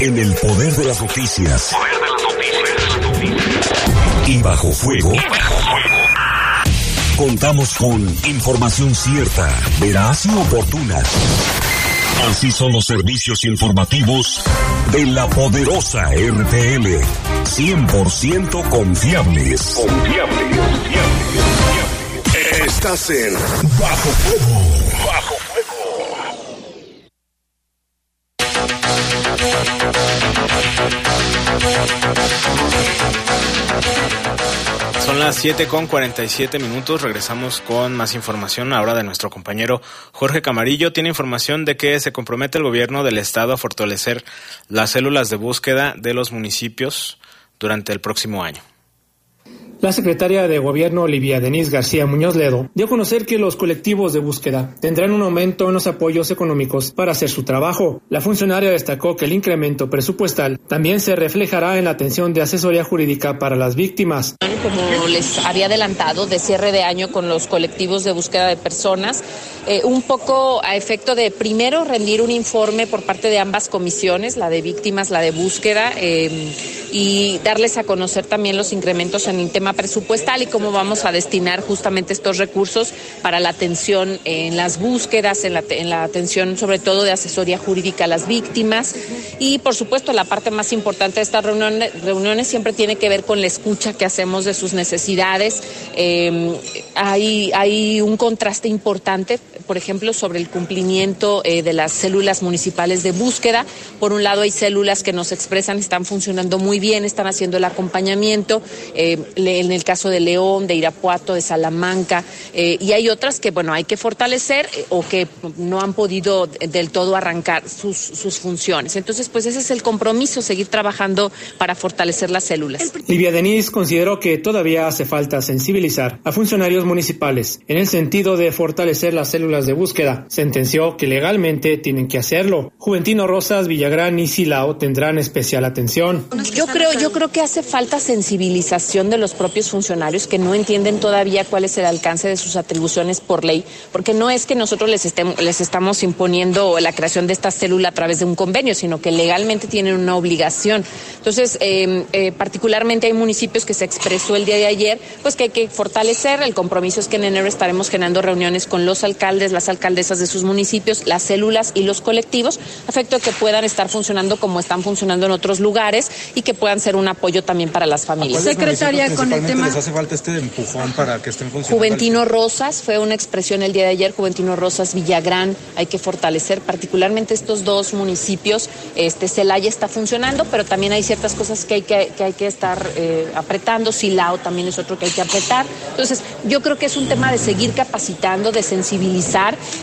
En el poder de las noticias. Y bajo fuego. Contamos con información cierta, veraz y oportuna. Así son los servicios informativos de la poderosa RTL. 100% confiables. Confiables. Estás en Bajo Fuego. Son las 7 con 47 minutos. Regresamos con más información ahora de nuestro compañero Jorge Camarillo. Tiene información de que se compromete el gobierno del estado a fortalecer las células de búsqueda de los municipios durante el próximo año. La secretaria de Gobierno, Olivia Denise García Muñoz Ledo, dio a conocer que los colectivos de búsqueda tendrán un aumento en los apoyos económicos para hacer su trabajo. La funcionaria destacó que el incremento presupuestal también se reflejará en la atención de asesoría jurídica para las víctimas. como les había adelantado, de cierre de año con los colectivos de búsqueda de personas, eh, un poco a efecto de primero rendir un informe por parte de ambas comisiones, la de víctimas, la de búsqueda, eh, y darles a conocer también los incrementos en el tema presupuestal y cómo vamos a destinar justamente estos recursos para la atención en las búsquedas, en la, en la atención sobre todo de asesoría jurídica a las víctimas y por supuesto la parte más importante de estas reuniones, reuniones siempre tiene que ver con la escucha que hacemos de sus necesidades. Eh, hay, hay un contraste importante, por ejemplo, sobre el cumplimiento eh, de las células municipales de búsqueda. Por un lado hay células que nos expresan están funcionando muy bien, están haciendo el acompañamiento. Eh, en el caso de León, de Irapuato, de Salamanca, eh, y hay otras que, bueno, hay que fortalecer o que no han podido del todo arrancar sus, sus funciones. Entonces, pues ese es el compromiso, seguir trabajando para fortalecer las células. Livia Denis consideró que todavía hace falta sensibilizar a funcionarios municipales en el sentido de fortalecer las células células de búsqueda. Sentenció que legalmente tienen que hacerlo. Juventino Rosas, Villagrán y Silao tendrán especial atención. Yo creo, yo creo que hace falta sensibilización de los propios funcionarios que no entienden todavía cuál es el alcance de sus atribuciones por ley, porque no es que nosotros les, estemos, les estamos imponiendo la creación de esta célula a través de un convenio, sino que legalmente tienen una obligación. Entonces, eh, eh, particularmente hay municipios que se expresó el día de ayer, pues que hay que fortalecer. El compromiso es que en enero estaremos generando reuniones con los alcaldes, las alcaldesas de sus municipios, las células y los colectivos, a efecto de que puedan estar funcionando como están funcionando en otros lugares y que puedan ser un apoyo también para las familias. Secretaria, con el tema. les hace falta este empujón para que estén funcionando? Juventino Rosas fue una expresión el día de ayer, Juventino Rosas, Villagrán, hay que fortalecer particularmente estos dos municipios. Este Celaya está funcionando, pero también hay ciertas cosas que hay que, que hay que estar eh, apretando. Silao también es otro que hay que apretar. Entonces, yo creo que es un tema de seguir capacitando, de sensibilizar,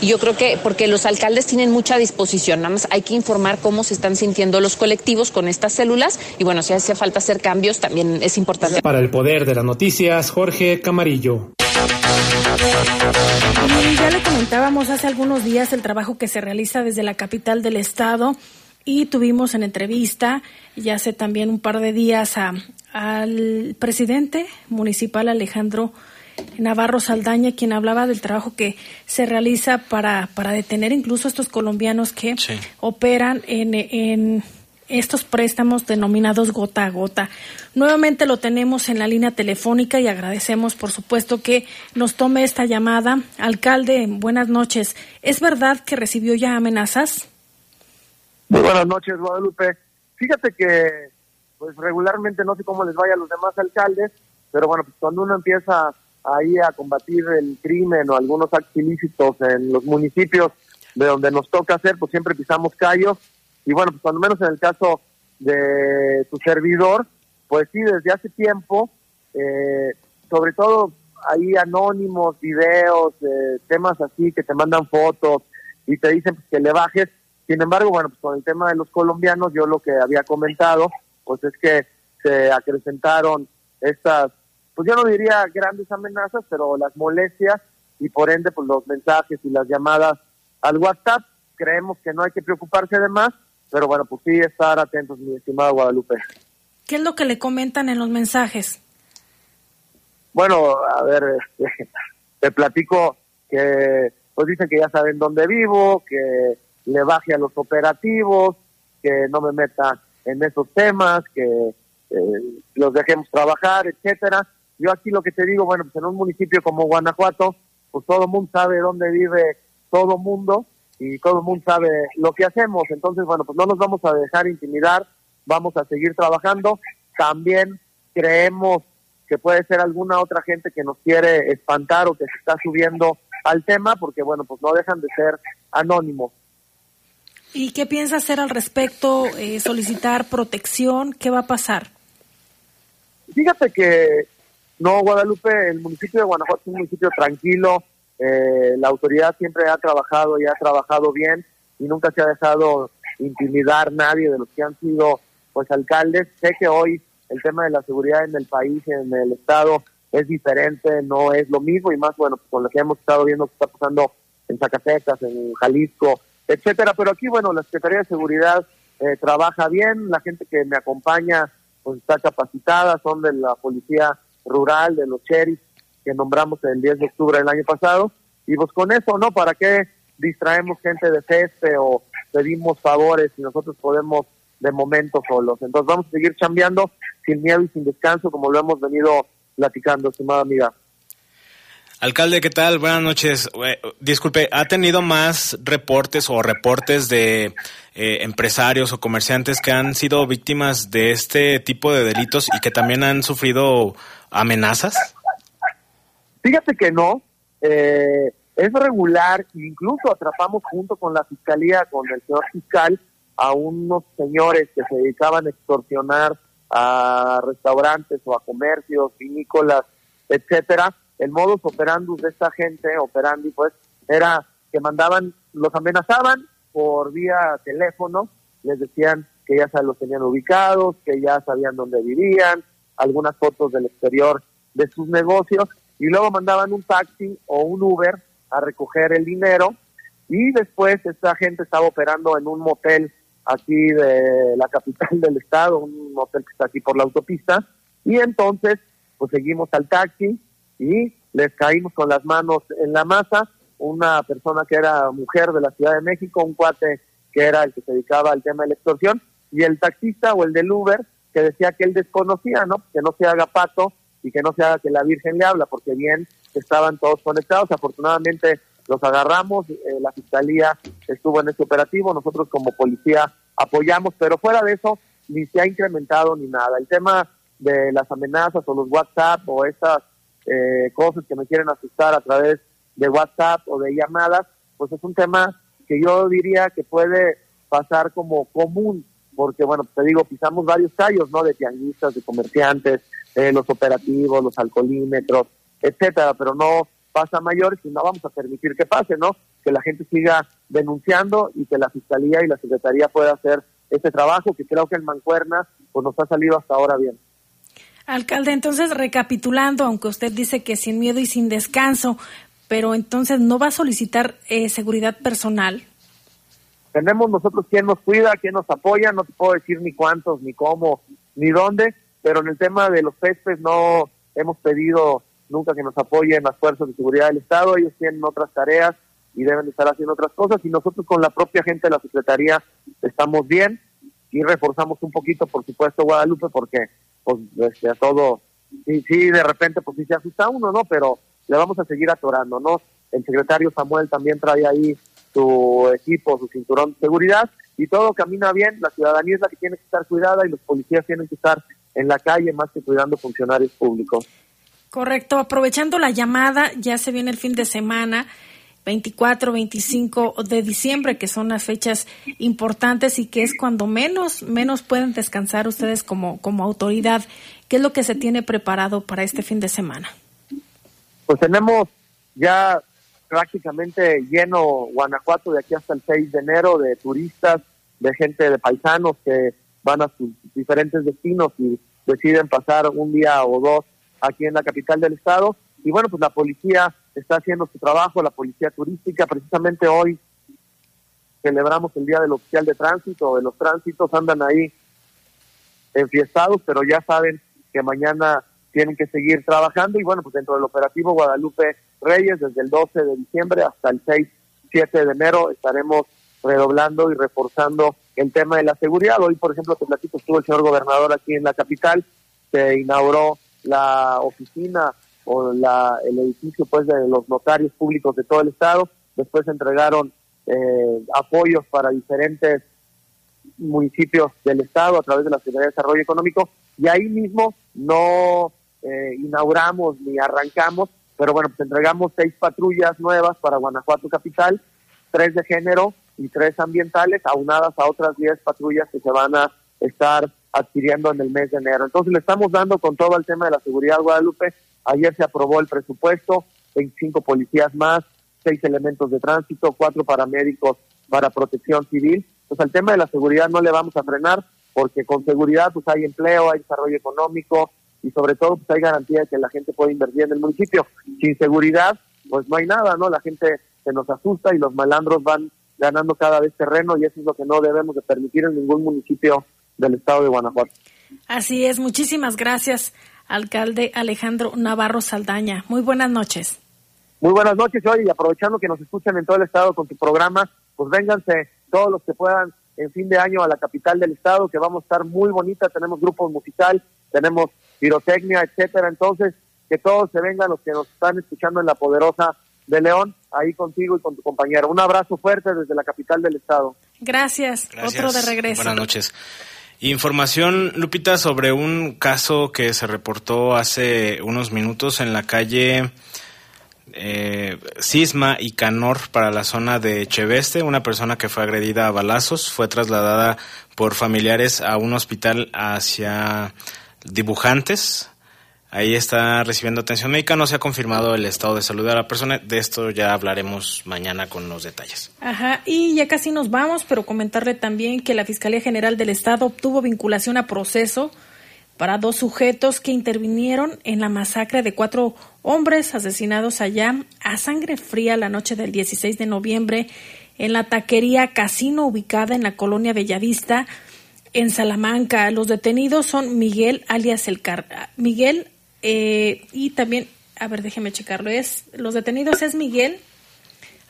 y yo creo que porque los alcaldes tienen mucha disposición, nada más hay que informar cómo se están sintiendo los colectivos con estas células, y bueno, si hace falta hacer cambios, también es importante. Para el poder de las noticias, Jorge Camarillo. Y ya le comentábamos hace algunos días el trabajo que se realiza desde la capital del estado y tuvimos en entrevista ya hace también un par de días a, al presidente municipal Alejandro Navarro Saldaña, quien hablaba del trabajo que se realiza para, para detener incluso a estos colombianos que operan en, en estos préstamos denominados gota a gota. Nuevamente lo tenemos en la línea telefónica y agradecemos, por supuesto, que nos tome esta llamada. Alcalde, buenas noches. ¿Es verdad que recibió ya amenazas? Muy buenas noches, Guadalupe. Fíjate que, pues regularmente no sé cómo les vaya a los demás alcaldes, pero bueno, pues cuando uno empieza ahí a combatir el crimen o algunos actos ilícitos en los municipios de donde nos toca hacer, pues siempre pisamos callos. Y bueno, pues cuando menos en el caso de tu servidor, pues sí, desde hace tiempo, eh, sobre todo ahí anónimos, videos, eh, temas así que te mandan fotos y te dicen pues, que le bajes, sin embargo, bueno, pues con el tema de los colombianos, yo lo que había comentado, pues es que se acrecentaron estas, pues yo no diría grandes amenazas, pero las molestias y por ende, pues los mensajes y las llamadas al WhatsApp. Creemos que no hay que preocuparse de más, pero bueno, pues sí estar atentos, mi estimado Guadalupe. ¿Qué es lo que le comentan en los mensajes? Bueno, a ver, este, te platico que pues dicen que ya saben dónde vivo, que le baje a los operativos, que no me meta en esos temas, que eh, los dejemos trabajar, etcétera. Yo aquí lo que te digo, bueno, pues en un municipio como Guanajuato, pues todo el mundo sabe dónde vive todo el mundo y todo el mundo sabe lo que hacemos. Entonces, bueno, pues no nos vamos a dejar intimidar, vamos a seguir trabajando. También creemos que puede ser alguna otra gente que nos quiere espantar o que se está subiendo al tema, porque bueno, pues no dejan de ser anónimos. ¿Y qué piensa hacer al respecto? Eh, ¿Solicitar protección? ¿Qué va a pasar? Fíjate que no, Guadalupe, el municipio de Guanajuato es un municipio tranquilo, eh, la autoridad siempre ha trabajado y ha trabajado bien y nunca se ha dejado intimidar nadie de los que han sido pues alcaldes. Sé que hoy el tema de la seguridad en el país, en el estado, es diferente, no es lo mismo y más bueno con lo que hemos estado viendo que está pasando en Zacatecas, en Jalisco, etcétera. Pero aquí, bueno, la Secretaría de Seguridad eh, trabaja bien, la gente que me acompaña pues está capacitada, son de la Policía Rural, de los sheriffs que nombramos el 10 de octubre del año pasado. Y pues con eso, ¿no? ¿Para qué distraemos gente de ceste o pedimos favores si nosotros podemos de momento solos? Entonces vamos a seguir chambeando sin miedo y sin descanso, como lo hemos venido platicando, estimada amiga. Alcalde, ¿qué tal? Buenas noches. Eh, Disculpe, ¿ha tenido más reportes o reportes de eh, empresarios o comerciantes que han sido víctimas de este tipo de delitos y que también han sufrido amenazas? Fíjate que no, eh, es regular, incluso atrapamos junto con la fiscalía, con el señor fiscal, a unos señores que se dedicaban a extorsionar a restaurantes o a comercios, vinícolas, etcétera. El modus operandus de esta gente, operandi, pues, era que mandaban, los amenazaban por vía teléfono, les decían que ya los tenían ubicados, que ya sabían dónde vivían, algunas fotos del exterior de sus negocios, y luego mandaban un taxi o un Uber a recoger el dinero y después esta gente estaba operando en un motel aquí de la capital del estado, un motel que está aquí por la autopista, y entonces pues seguimos al taxi y les caímos con las manos en la masa, una persona que era mujer de la Ciudad de México, un cuate que era el que se dedicaba al tema de la extorsión, y el taxista o el del Uber que decía que él desconocía, ¿no? Que no se haga pato y que no se haga que la Virgen le habla, porque bien estaban todos conectados. Afortunadamente los agarramos, eh, la fiscalía estuvo en este operativo, nosotros como policía apoyamos, pero fuera de eso ni se ha incrementado ni nada. El tema de las amenazas o los WhatsApp o estas eh, cosas que me quieren asustar a través de WhatsApp o de llamadas, pues es un tema que yo diría que puede pasar como común, porque bueno, te digo, pisamos varios callos, ¿no? De tianguistas, de comerciantes, eh, los operativos, los alcoholímetros, etcétera, pero no pasa a mayores y no vamos a permitir que pase, ¿no? Que la gente siga denunciando y que la Fiscalía y la Secretaría pueda hacer este trabajo que creo que en Mancuerna pues nos ha salido hasta ahora bien. Alcalde, entonces recapitulando, aunque usted dice que sin miedo y sin descanso, pero entonces no va a solicitar eh, seguridad personal. Tenemos nosotros quien nos cuida, quien nos apoya, no te puedo decir ni cuántos, ni cómo, ni dónde, pero en el tema de los pestes no hemos pedido nunca que nos apoyen las fuerzas de seguridad del Estado, ellos tienen otras tareas y deben estar haciendo otras cosas y nosotros con la propia gente de la Secretaría estamos bien y reforzamos un poquito, por supuesto, Guadalupe, porque pues este, a todo, sí, sí, de repente pues sí se asusta uno, ¿no? Pero le vamos a seguir atorando, ¿no? El secretario Samuel también trae ahí su equipo, su cinturón de seguridad y todo camina bien, la ciudadanía es la que tiene que estar cuidada y los policías tienen que estar en la calle más que cuidando funcionarios públicos. Correcto, aprovechando la llamada, ya se viene el fin de semana. 24, 25 de diciembre, que son las fechas importantes y que es cuando menos, menos pueden descansar ustedes como, como autoridad. ¿Qué es lo que se tiene preparado para este fin de semana? Pues tenemos ya prácticamente lleno Guanajuato de aquí hasta el 6 de enero de turistas, de gente de paisanos que van a sus diferentes destinos y deciden pasar un día o dos aquí en la capital del estado. Y bueno, pues la policía está haciendo su trabajo, la policía turística. Precisamente hoy celebramos el Día del Oficial de Tránsito, de los tránsitos andan ahí enfiestados, pero ya saben que mañana tienen que seguir trabajando y bueno, pues dentro del operativo Guadalupe Reyes, desde el 12 de diciembre hasta el 6, 7 de enero estaremos redoblando y reforzando el tema de la seguridad. Hoy, por ejemplo, te platico, estuvo el señor gobernador aquí en la capital, se inauguró la oficina o la, el edificio pues de los notarios públicos de todo el estado. Después se entregaron eh, apoyos para diferentes municipios del estado a través de la Secretaría de Desarrollo Económico y ahí mismo no eh, inauguramos ni arrancamos, pero bueno, pues entregamos seis patrullas nuevas para Guanajuato Capital, tres de género y tres ambientales, aunadas a otras diez patrullas que se van a estar adquiriendo en el mes de enero. Entonces le estamos dando con todo el tema de la seguridad Guadalupe. Ayer se aprobó el presupuesto, 25 policías más, seis elementos de tránsito, cuatro paramédicos para protección civil. Pues al tema de la seguridad no le vamos a frenar porque con seguridad pues hay empleo, hay desarrollo económico y sobre todo pues hay garantía de que la gente puede invertir en el municipio. Sin seguridad pues no hay nada, ¿no? La gente se nos asusta y los malandros van ganando cada vez terreno y eso es lo que no debemos de permitir en ningún municipio del estado de Guanajuato. Así es, muchísimas gracias, alcalde Alejandro Navarro Saldaña. Muy buenas noches. Muy buenas noches, hoy y aprovechando que nos escuchan en todo el estado con tu programa, pues vénganse todos los que puedan en fin de año a la capital del estado, que vamos a estar muy bonita, tenemos grupos musical, tenemos pirotecnia, etcétera, entonces que todos se vengan los que nos están escuchando en la poderosa de León, ahí contigo y con tu compañero. Un abrazo fuerte desde la capital del estado. Gracias. Gracias. Otro de regreso. Buenas noches. Información, Lupita, sobre un caso que se reportó hace unos minutos en la calle eh, Cisma y Canor para la zona de Cheveste. Una persona que fue agredida a balazos fue trasladada por familiares a un hospital hacia dibujantes. Ahí está recibiendo atención médica. No se ha confirmado el estado de salud de la persona. De esto ya hablaremos mañana con los detalles. Ajá, y ya casi nos vamos, pero comentarle también que la Fiscalía General del Estado obtuvo vinculación a proceso para dos sujetos que intervinieron en la masacre de cuatro hombres asesinados allá a sangre fría la noche del 16 de noviembre en la taquería Casino ubicada en la colonia Bellavista en Salamanca. Los detenidos son Miguel alias el Car Miguel eh, y también, a ver, déjeme checarlo, es los detenidos es Miguel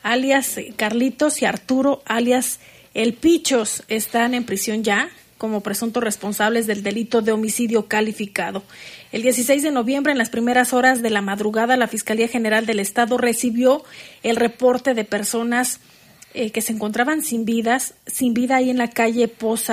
alias Carlitos y Arturo alias El Pichos están en prisión ya como presuntos responsables del delito de homicidio calificado. El 16 de noviembre, en las primeras horas de la madrugada, la Fiscalía General del Estado recibió el reporte de personas eh, que se encontraban sin vidas, sin vida ahí en la calle Poza